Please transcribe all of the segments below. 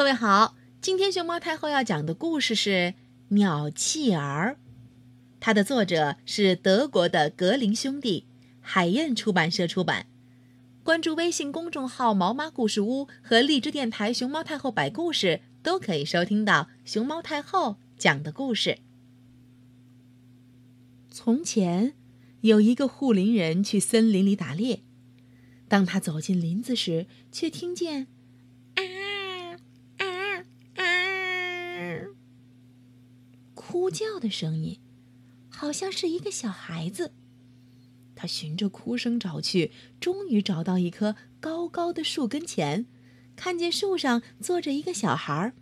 各位好，今天熊猫太后要讲的故事是《鸟弃儿》，它的作者是德国的格林兄弟，海燕出版社出版。关注微信公众号“毛妈故事屋”和荔枝电台“熊猫太后摆故事”，都可以收听到熊猫太后讲的故事。从前，有一个护林人去森林里打猎，当他走进林子时，却听见。叫的声音，好像是一个小孩子。他循着哭声找去，终于找到一棵高高的树跟前，看见树上坐着一个小孩儿。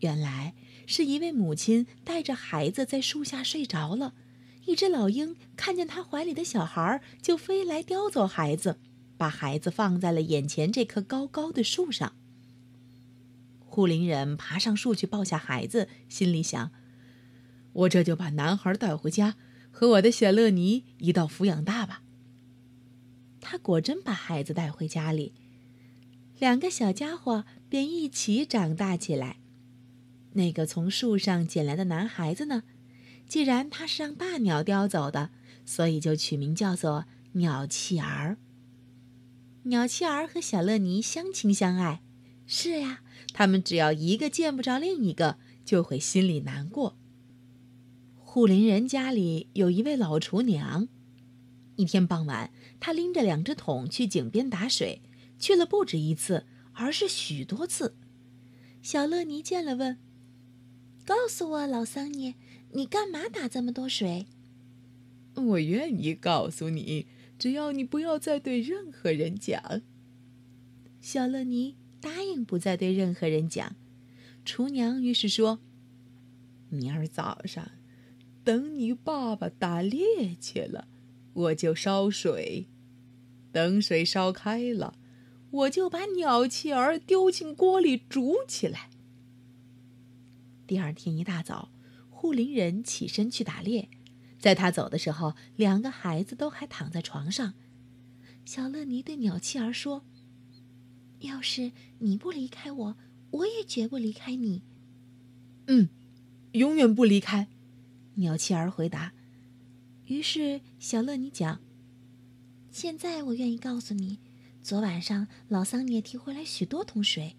原来是一位母亲带着孩子在树下睡着了。一只老鹰看见他怀里的小孩，就飞来叼走孩子，把孩子放在了眼前这棵高高的树上。护林人爬上树去抱下孩子，心里想。我这就把男孩带回家，和我的小乐尼一道抚养大吧。他果真把孩子带回家里，两个小家伙便一起长大起来。那个从树上捡来的男孩子呢？既然他是让大鸟叼走的，所以就取名叫做鸟弃儿。鸟弃儿和小乐尼相亲相爱，是呀，他们只要一个见不着另一个，就会心里难过。护林人家里有一位老厨娘。一天傍晚，她拎着两只桶去井边打水，去了不止一次，而是许多次。小乐尼见了，问：“告诉我，老桑尼，你干嘛打这么多水？”“我愿意告诉你，只要你不要再对任何人讲。”小乐尼答应不再对任何人讲。厨娘于是说：“明儿早上。”等你爸爸打猎去了，我就烧水；等水烧开了，我就把鸟气儿丢进锅里煮起来。第二天一大早，护林人起身去打猎，在他走的时候，两个孩子都还躺在床上。小乐尼对鸟气儿说：“要是你不离开我，我也绝不离开你。”“嗯，永远不离开。”鸟妻儿回答。于是小乐你讲：“现在我愿意告诉你，昨晚上老桑涅提回来许多桶水。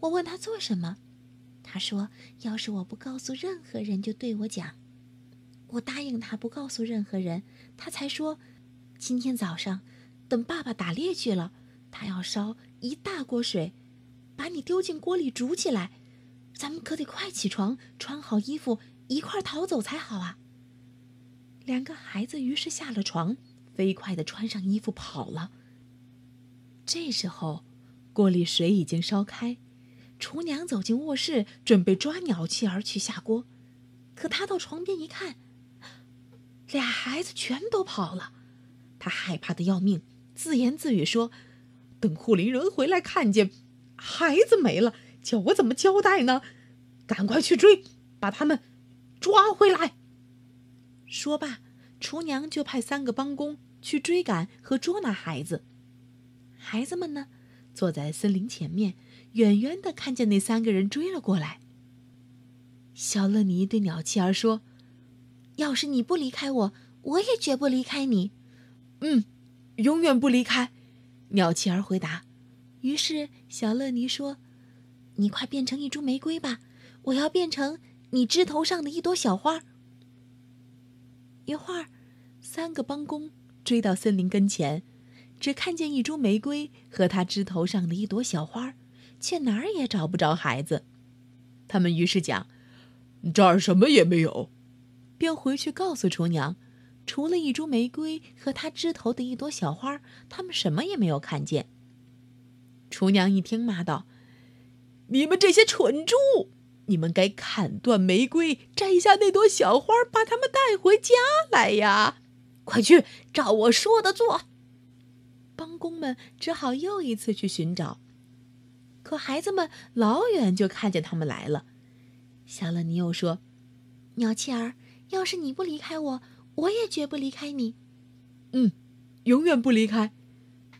我问他做什么，他说：要是我不告诉任何人，就对我讲。我答应他不告诉任何人，他才说：今天早上，等爸爸打猎去了，他要烧一大锅水，把你丢进锅里煮起来。咱们可得快起床，穿好衣服。”一块逃走才好啊！两个孩子于是下了床，飞快的穿上衣服跑了。这时候，锅里水已经烧开，厨娘走进卧室，准备抓鸟弃儿去下锅。可她到床边一看，俩孩子全都跑了，她害怕的要命，自言自语说：“等护林人回来看见孩子没了，叫我怎么交代呢？赶快去追，把他们。”抓回来！说罢，厨娘就派三个帮工去追赶和捉拿孩子。孩子们呢，坐在森林前面，远远的看见那三个人追了过来。小乐尼对鸟妻儿说：“要是你不离开我，我也绝不离开你。”“嗯，永远不离开。”鸟妻儿回答。于是小乐尼说：“你快变成一株玫瑰吧，我要变成。”你枝头上的一朵小花。一会儿，三个帮工追到森林跟前，只看见一株玫瑰和它枝头上的一朵小花，却哪儿也找不着孩子。他们于是讲：“这儿什么也没有。”便回去告诉厨娘，除了一株玫瑰和它枝头的一朵小花，他们什么也没有看见。厨娘一听，骂道：“你们这些蠢猪！”你们该砍断玫瑰，摘下那朵小花，把它们带回家来呀！快去，照我说的做。帮工们只好又一次去寻找，可孩子们老远就看见他们来了。小乐尼又说：“鸟妻儿，要是你不离开我，我也绝不离开你。”“嗯，永远不离开。”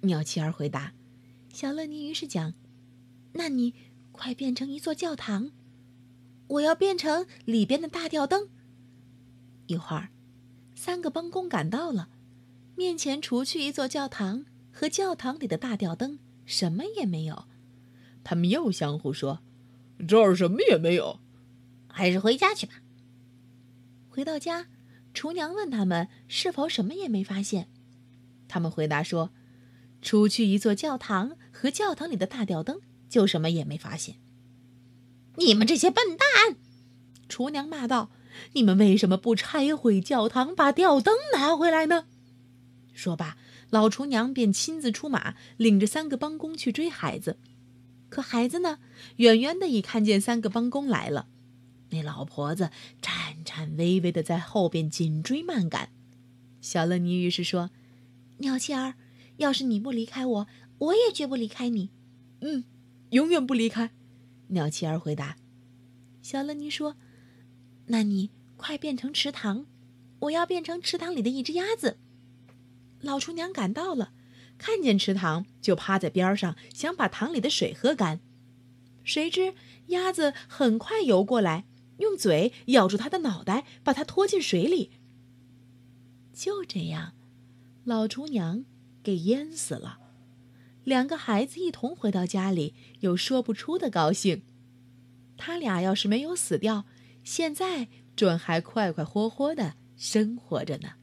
鸟妻儿回答。小乐尼于是讲：“那你快变成一座教堂！我要变成里边的大吊灯。一会儿，三个帮工赶到了，面前除去一座教堂和教堂里的大吊灯，什么也没有。他们又相互说：“这儿什么也没有，还是回家去吧。”回到家，厨娘问他们是否什么也没发现。他们回答说：“除去一座教堂和教堂里的大吊灯，就什么也没发现。”你们这些笨蛋！厨娘骂道：“你们为什么不拆毁教堂，把吊灯拿回来呢？”说罢，老厨娘便亲自出马，领着三个帮工去追孩子。可孩子呢？远远的已看见三个帮工来了。那老婆子颤颤巍巍的在后边紧追慢赶。小乐妮于是说：“鸟七儿，要是你不离开我，我也绝不离开你。嗯，永远不离开。”鸟七儿回答。小乐妮说：“那你快变成池塘，我要变成池塘里的一只鸭子。”老厨娘赶到了。看见池塘，就趴在边上，想把塘里的水喝干。谁知鸭子很快游过来，用嘴咬住它的脑袋，把它拖进水里。就这样，老厨娘给淹死了。两个孩子一同回到家里，有说不出的高兴。他俩要是没有死掉，现在准还快快活活的生活着呢。